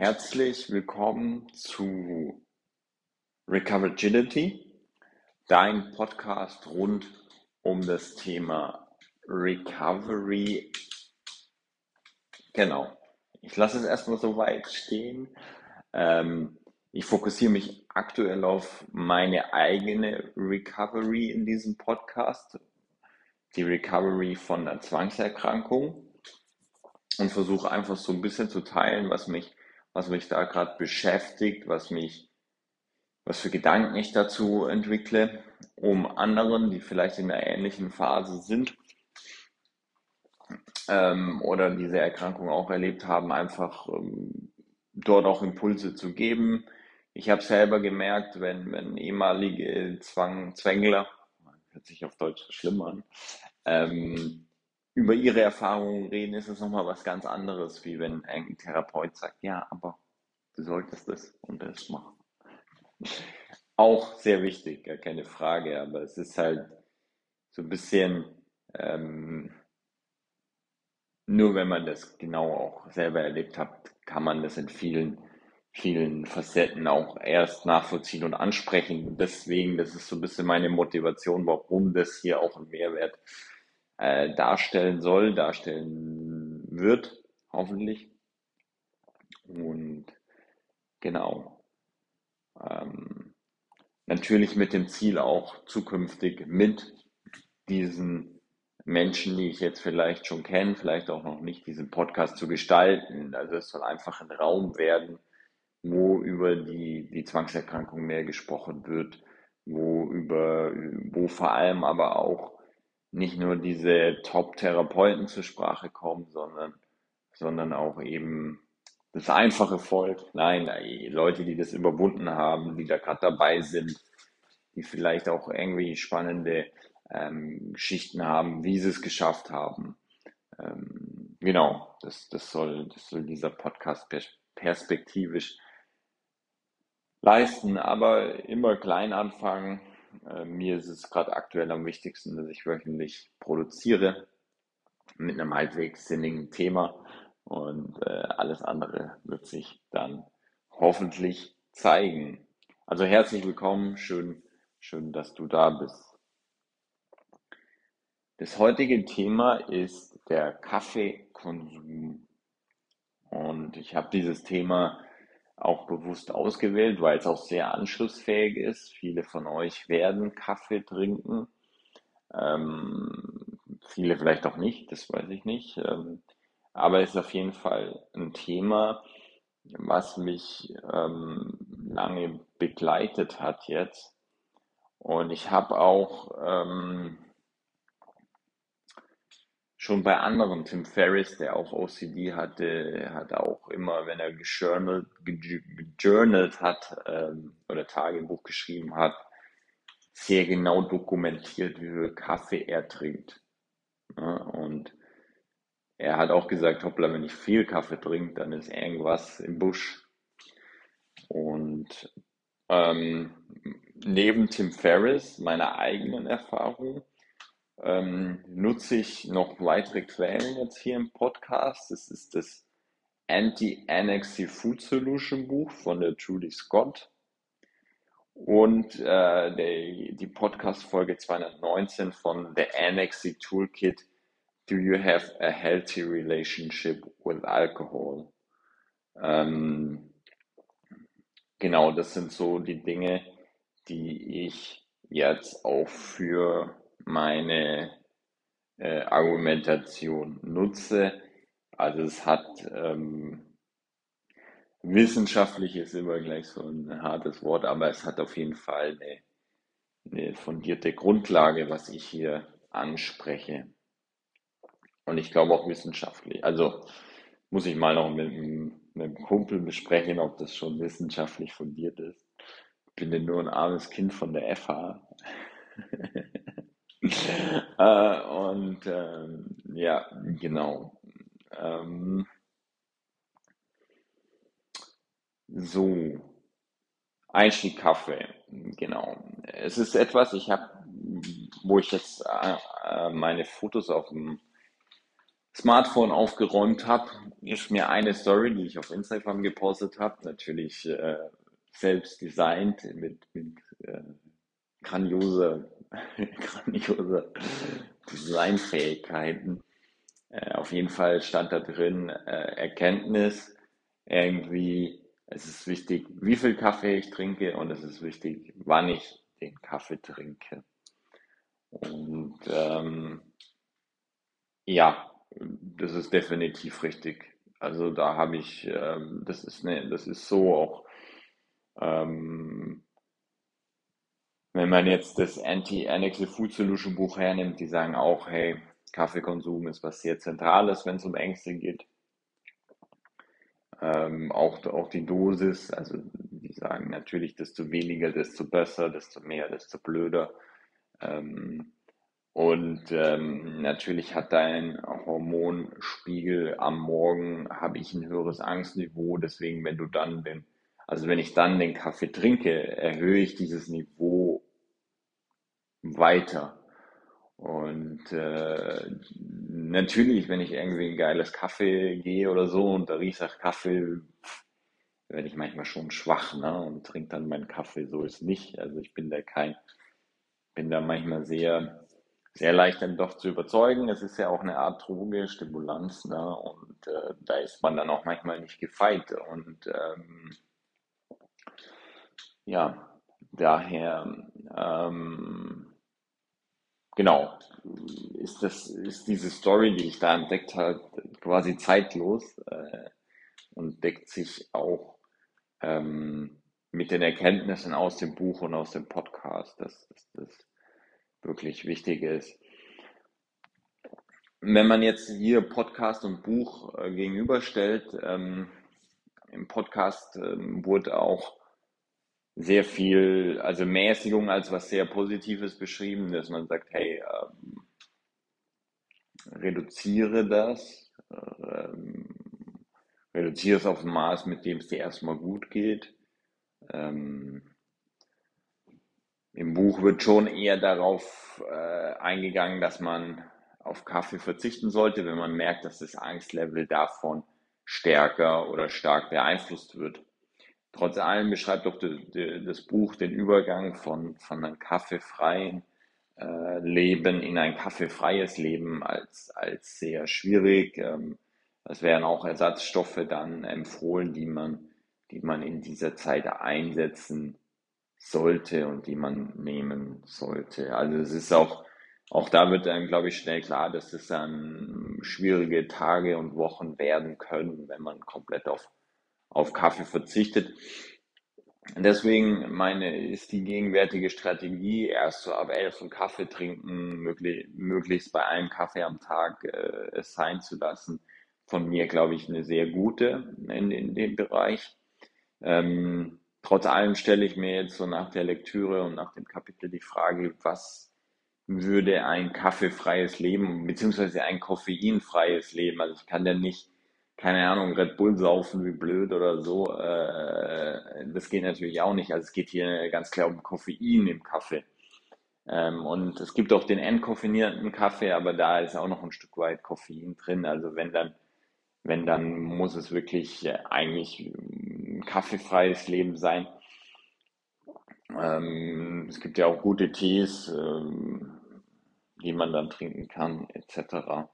Herzlich willkommen zu Recoveragility, dein Podcast rund um das Thema Recovery. Genau. Ich lasse es erstmal so weit stehen. Ähm, ich fokussiere mich aktuell auf meine eigene Recovery in diesem Podcast, die Recovery von einer Zwangserkrankung und versuche einfach so ein bisschen zu teilen, was mich, was mich da gerade beschäftigt, was mich, was für Gedanken ich dazu entwickle, um anderen, die vielleicht in einer ähnlichen Phase sind ähm, oder diese Erkrankung auch erlebt haben, einfach ähm, dort auch Impulse zu geben. Ich habe selber gemerkt, wenn, wenn ehemalige Zwang, Zwängler, hört sich auf Deutsch schlimm an, ähm, über ihre Erfahrungen reden, ist es nochmal was ganz anderes, wie wenn ein Therapeut sagt, ja, aber du solltest das und das machen. Auch sehr wichtig, gar keine Frage, aber es ist halt so ein bisschen, ähm, nur wenn man das genau auch selber erlebt hat, kann man das in vielen, vielen Facetten auch erst nachvollziehen und ansprechen. deswegen, das ist so ein bisschen meine Motivation, warum das hier auch ein Mehrwert äh, darstellen soll, darstellen wird, hoffentlich. Und genau. Ähm, natürlich mit dem Ziel auch zukünftig mit diesen Menschen, die ich jetzt vielleicht schon kenne, vielleicht auch noch nicht, diesen Podcast zu gestalten. Also es soll einfach ein Raum werden, wo über die, die Zwangserkrankung mehr gesprochen wird, wo über, wo vor allem aber auch nicht nur diese Top-Therapeuten zur Sprache kommen, sondern, sondern auch eben das einfache Volk. Nein, Leute, die das überwunden haben, die da gerade dabei sind, die vielleicht auch irgendwie spannende ähm, Geschichten haben, wie sie es geschafft haben. Ähm, genau, das, das, soll, das soll dieser Podcast perspektivisch leisten, aber immer klein anfangen, äh, mir ist es gerade aktuell am wichtigsten, dass ich wöchentlich produziere mit einem halbwegs sinnigen Thema und äh, alles andere wird sich dann hoffentlich zeigen. Also herzlich willkommen, schön, schön, dass du da bist. Das heutige Thema ist der Kaffeekonsum. Und ich habe dieses Thema auch bewusst ausgewählt, weil es auch sehr anschlussfähig ist. Viele von euch werden Kaffee trinken. Ähm, viele vielleicht auch nicht, das weiß ich nicht. Ähm, aber es ist auf jeden Fall ein Thema, was mich ähm, lange begleitet hat jetzt. Und ich habe auch ähm, schon bei anderen, Tim Ferriss, der auch OCD hatte, hat auch immer, wenn er gejournalt, gejournalt hat ähm, oder Tagebuch geschrieben hat, sehr genau dokumentiert, wie viel Kaffee er trinkt. Ja, und er hat auch gesagt, hoppla, wenn ich viel Kaffee trinke, dann ist irgendwas im Busch. Und ähm, neben Tim Ferriss, meiner eigenen Erfahrung, ähm, nutze ich noch weitere Quellen jetzt hier im Podcast. Das ist das Anti-Annexy Food Solution Buch von der Judy Scott und äh, der, die Podcast-Folge 219 von The Annexy Toolkit Do You Have a Healthy Relationship with Alcohol? Ähm, genau, das sind so die Dinge, die ich jetzt auch für meine äh, Argumentation nutze. Also es hat ähm, wissenschaftlich ist immer gleich so ein hartes Wort, aber es hat auf jeden Fall eine, eine fundierte Grundlage, was ich hier anspreche. Und ich glaube auch wissenschaftlich. Also muss ich mal noch mit, mit einem Kumpel besprechen, ob das schon wissenschaftlich fundiert ist. Ich bin ja nur ein armes Kind von der FH. äh, und ähm, ja, genau. Ähm, so, Einstieg Kaffee, genau. Es ist etwas, ich habe, wo ich jetzt äh, äh, meine Fotos auf dem Smartphone aufgeräumt habe, ist mir eine Story, die ich auf Instagram gepostet habe, natürlich äh, selbst designt mit, mit äh, grandioser, grandioser Designfähigkeiten. Äh, auf jeden Fall stand da drin äh, Erkenntnis, irgendwie, es ist wichtig, wie viel Kaffee ich trinke und es ist wichtig, wann ich den Kaffee trinke. Und ähm, ja, das ist definitiv richtig. Also da habe ich, ähm, das ist ne, das ist so auch, ähm, wenn man jetzt das Anti-Annexal Food Solution Buch hernimmt, die sagen auch, hey, Kaffeekonsum ist was sehr Zentrales, wenn es um Ängste geht. Ähm, auch, auch die Dosis, also die sagen natürlich, desto weniger, desto besser, desto mehr, desto blöder. Ähm, und ähm, natürlich hat dein Hormonspiegel am Morgen, habe ich ein höheres Angstniveau. Deswegen, wenn du dann den, also wenn ich dann den Kaffee trinke, erhöhe ich dieses Niveau weiter. Und äh, natürlich, wenn ich irgendwie ein geiles Kaffee gehe oder so und da riecht nach Kaffee, werde ich manchmal schon schwach, ne? Und trinke dann meinen Kaffee. So ist nicht. Also ich bin da kein, bin da manchmal sehr, sehr leicht dann doch zu überzeugen. Es ist ja auch eine Art Droge, Stimulanz, ne? Und äh, da ist man dann auch manchmal nicht gefeit. Und ähm, ja, daher ähm, genau, ist das, ist diese Story, die ich da entdeckt habe, quasi zeitlos äh, und deckt sich auch ähm, mit den Erkenntnissen aus dem Buch und aus dem Podcast, dass, das wirklich wichtig ist. Wenn man jetzt hier Podcast und Buch äh, gegenüberstellt, ähm, im Podcast ähm, wurde auch sehr viel, also Mäßigung als was sehr Positives beschrieben, dass man sagt, hey, ähm, reduziere das, ähm, reduziere es auf ein Maß, mit dem es dir erstmal gut geht. Ähm, Im Buch wird schon eher darauf äh, eingegangen, dass man auf Kaffee verzichten sollte, wenn man merkt, dass das Angstlevel davon stärker oder stark beeinflusst wird. Trotz allem beschreibt doch das Buch den Übergang von, von einem kaffeefreien äh, Leben in ein kaffeefreies Leben als, als sehr schwierig. Ähm, es werden auch Ersatzstoffe dann empfohlen, die man, die man in dieser Zeit einsetzen sollte und die man nehmen sollte. Also es ist auch, auch da wird einem, glaube ich, schnell klar, dass es dann schwierige Tage und Wochen werden können, wenn man komplett auf auf Kaffee verzichtet. Deswegen meine, ist die gegenwärtige Strategie, erst so ab elf einen Kaffee trinken, möglich, möglichst bei einem Kaffee am Tag äh, es sein zu lassen, von mir, glaube ich, eine sehr gute in, in dem Bereich. Ähm, trotz allem stelle ich mir jetzt so nach der Lektüre und nach dem Kapitel die Frage, was würde ein kaffeefreies Leben, beziehungsweise ein koffeinfreies Leben, also ich kann ja nicht keine Ahnung, Red Bull saufen wie blöd oder so. Äh, das geht natürlich auch nicht. Also es geht hier ganz klar um Koffein im Kaffee. Ähm, und es gibt auch den entkoffinierten Kaffee, aber da ist auch noch ein Stück weit Koffein drin. Also wenn dann, wenn dann muss es wirklich äh, eigentlich ein kaffeefreies Leben sein. Ähm, es gibt ja auch gute Tees, ähm, die man dann trinken kann, etc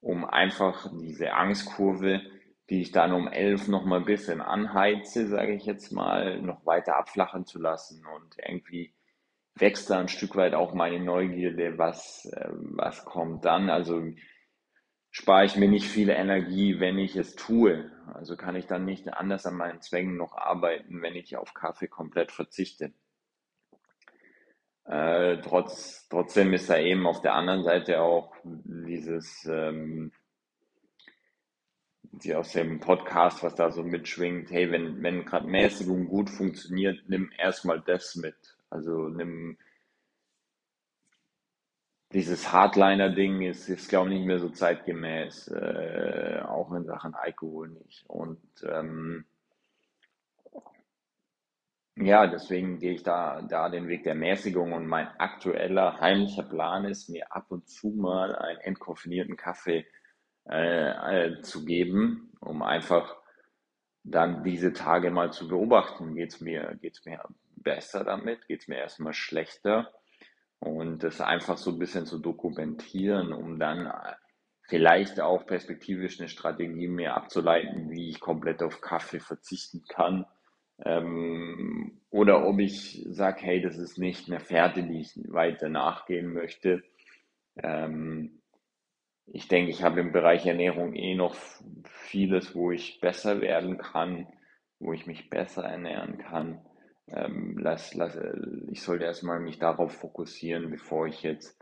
um einfach diese Angstkurve, die ich dann um elf noch mal ein bisschen anheize, sage ich jetzt mal, noch weiter abflachen zu lassen und irgendwie wächst da ein Stück weit auch meine Neugierde, was, äh, was kommt dann. Also spare ich mir nicht viel Energie, wenn ich es tue. Also kann ich dann nicht anders an meinen Zwängen noch arbeiten, wenn ich auf Kaffee komplett verzichte. Äh, trotz, trotzdem ist da eben auf der anderen Seite auch dieses, ähm, die aus dem Podcast, was da so mitschwingt, hey, wenn, wenn gerade Mäßigung gut funktioniert, nimm erstmal das mit. Also nimm dieses Hardliner-Ding ist, ist glaube ich, nicht mehr so zeitgemäß, äh, auch in Sachen Alkohol nicht. Und ähm, ja, deswegen gehe ich da, da den Weg der Mäßigung und mein aktueller heimlicher Plan ist, mir ab und zu mal einen entkoffinierten Kaffee äh, äh, zu geben, um einfach dann diese Tage mal zu beobachten. Geht's mir, geht's mir besser damit? Geht's mir erstmal schlechter? Und das einfach so ein bisschen zu dokumentieren, um dann äh, vielleicht auch perspektivisch eine Strategie mehr abzuleiten, wie ich komplett auf Kaffee verzichten kann. Ähm, oder ob ich sage, hey, das ist nicht eine Fährte, die ich weiter nachgehen möchte. Ähm, ich denke, ich habe im Bereich Ernährung eh noch vieles, wo ich besser werden kann, wo ich mich besser ernähren kann. Ähm, lass, lass, ich sollte erstmal mich darauf fokussieren, bevor ich jetzt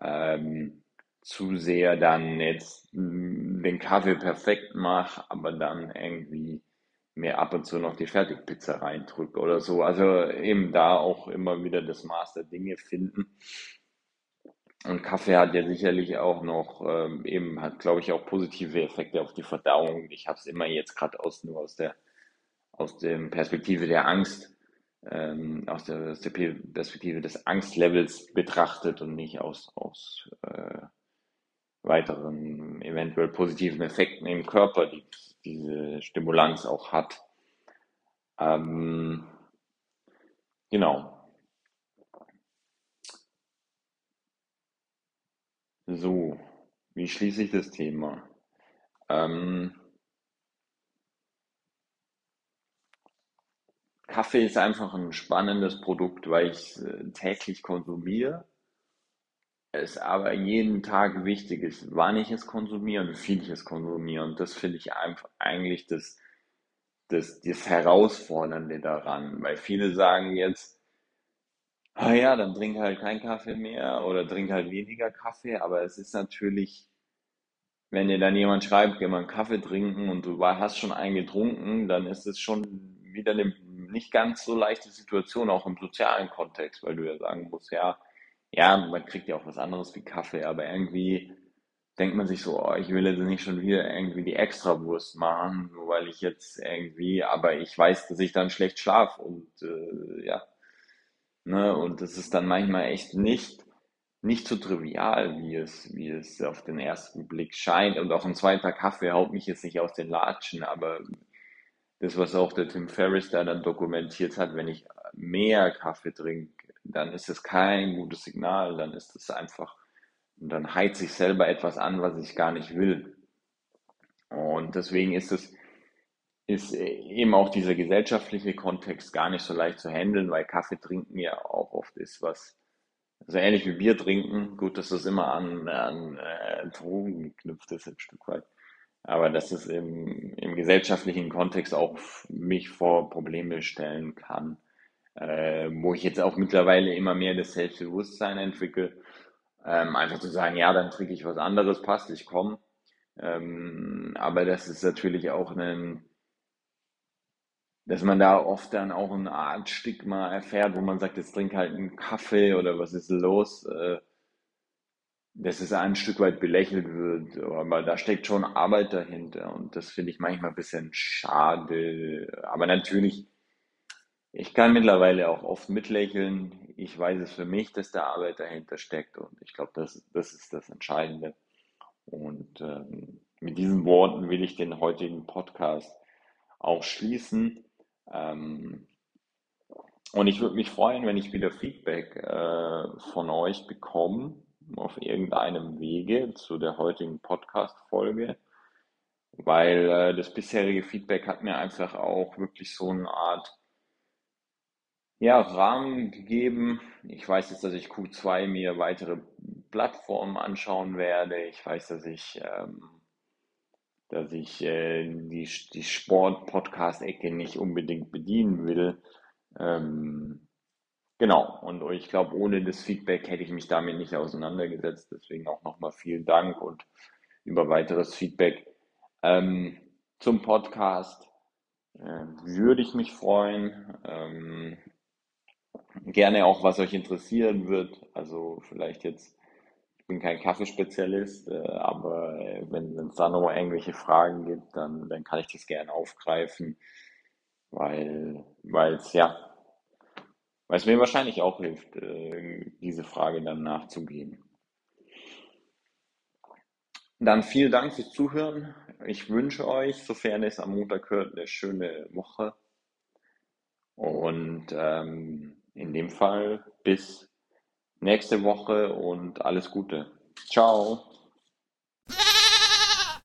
ähm, zu sehr dann jetzt den Kaffee perfekt mache, aber dann irgendwie mir ab und zu noch die Fertigpizza reindrücke oder so. Also eben da auch immer wieder das Maß der Dinge finden. Und Kaffee hat ja sicherlich auch noch, ähm, eben hat, glaube ich, auch positive Effekte auf die Verdauung. Ich habe es immer jetzt gerade aus, nur aus der, aus der Perspektive der Angst, ähm, aus, der, aus der Perspektive des Angstlevels betrachtet und nicht aus, aus äh, weiteren eventuell positiven Effekten im Körper, die diese Stimulanz auch hat. Ähm, genau. So, wie schließe ich das Thema? Ähm, Kaffee ist einfach ein spannendes Produkt, weil ich es äh, täglich konsumiere. Es aber jeden Tag wichtig ist, wann ich es konsumiere und wie viel ich es konsumiere. Und das finde ich einfach eigentlich das, das, das Herausfordernde daran. Weil viele sagen jetzt, ah ja, dann trink halt keinen Kaffee mehr oder trink halt weniger Kaffee. Aber es ist natürlich, wenn dir dann jemand schreibt, geh mal einen Kaffee trinken und du hast schon einen getrunken, dann ist es schon wieder eine nicht ganz so leichte Situation, auch im sozialen Kontext, weil du ja sagen musst, ja, ja, man kriegt ja auch was anderes wie Kaffee, aber irgendwie denkt man sich so, oh, ich will jetzt nicht schon wieder irgendwie die Extrawurst machen, nur weil ich jetzt irgendwie, aber ich weiß, dass ich dann schlecht schlafe und äh, ja, ne, und das ist dann manchmal echt nicht nicht so trivial, wie es, wie es auf den ersten Blick scheint. Und auch ein zweiter Kaffee haut mich jetzt nicht aus den Latschen, aber das, was auch der Tim Ferriss da dann dokumentiert hat, wenn ich mehr Kaffee trinke, dann ist es kein gutes Signal, dann ist es einfach, dann heizt sich selber etwas an, was ich gar nicht will. Und deswegen ist es, ist eben auch dieser gesellschaftliche Kontext gar nicht so leicht zu handeln, weil Kaffee trinken ja auch oft ist was, also ähnlich wie Bier trinken, gut, dass das immer an, an äh, Drogen geknüpft ist, ein Stück weit. Aber dass es im, im gesellschaftlichen Kontext auch mich vor Probleme stellen kann äh, wo ich jetzt auch mittlerweile immer mehr das Selbstbewusstsein entwickle, ähm, einfach zu sagen, ja, dann trinke ich was anderes, passt, ich komme. Ähm, aber das ist natürlich auch ein, dass man da oft dann auch eine Art Stigma erfährt, wo man sagt, jetzt trink halt einen Kaffee oder was ist los, äh, dass es ein Stück weit belächelt wird, aber da steckt schon Arbeit dahinter und das finde ich manchmal ein bisschen schade. Aber natürlich ich kann mittlerweile auch oft mitlächeln. Ich weiß es für mich, dass da Arbeit dahinter steckt und ich glaube, das, das ist das Entscheidende. Und ähm, mit diesen Worten will ich den heutigen Podcast auch schließen. Ähm, und ich würde mich freuen, wenn ich wieder Feedback äh, von euch bekomme auf irgendeinem Wege zu der heutigen Podcast-Folge, weil äh, das bisherige Feedback hat mir einfach auch wirklich so eine Art ja, Rahmen gegeben. Ich weiß jetzt, dass ich Q2 mir weitere Plattformen anschauen werde. Ich weiß, dass ich, ähm, dass ich äh, die, die Sport-Podcast-Ecke nicht unbedingt bedienen will. Ähm, genau, und ich glaube, ohne das Feedback hätte ich mich damit nicht auseinandergesetzt. Deswegen auch nochmal vielen Dank und über weiteres Feedback ähm, zum Podcast äh, würde ich mich freuen. Gerne auch, was euch interessieren wird. Also vielleicht jetzt, ich bin kein Kaffeespezialist, äh, aber äh, wenn es da noch irgendwelche Fragen gibt, dann, dann kann ich das gerne aufgreifen, weil es ja, weil es mir wahrscheinlich auch hilft, äh, diese Frage dann nachzugehen. Dann vielen Dank fürs Zuhören. Ich wünsche euch, sofern es am Montag hört, eine schöne Woche. Und ähm, in dem Fall bis nächste Woche und alles Gute. Ciao.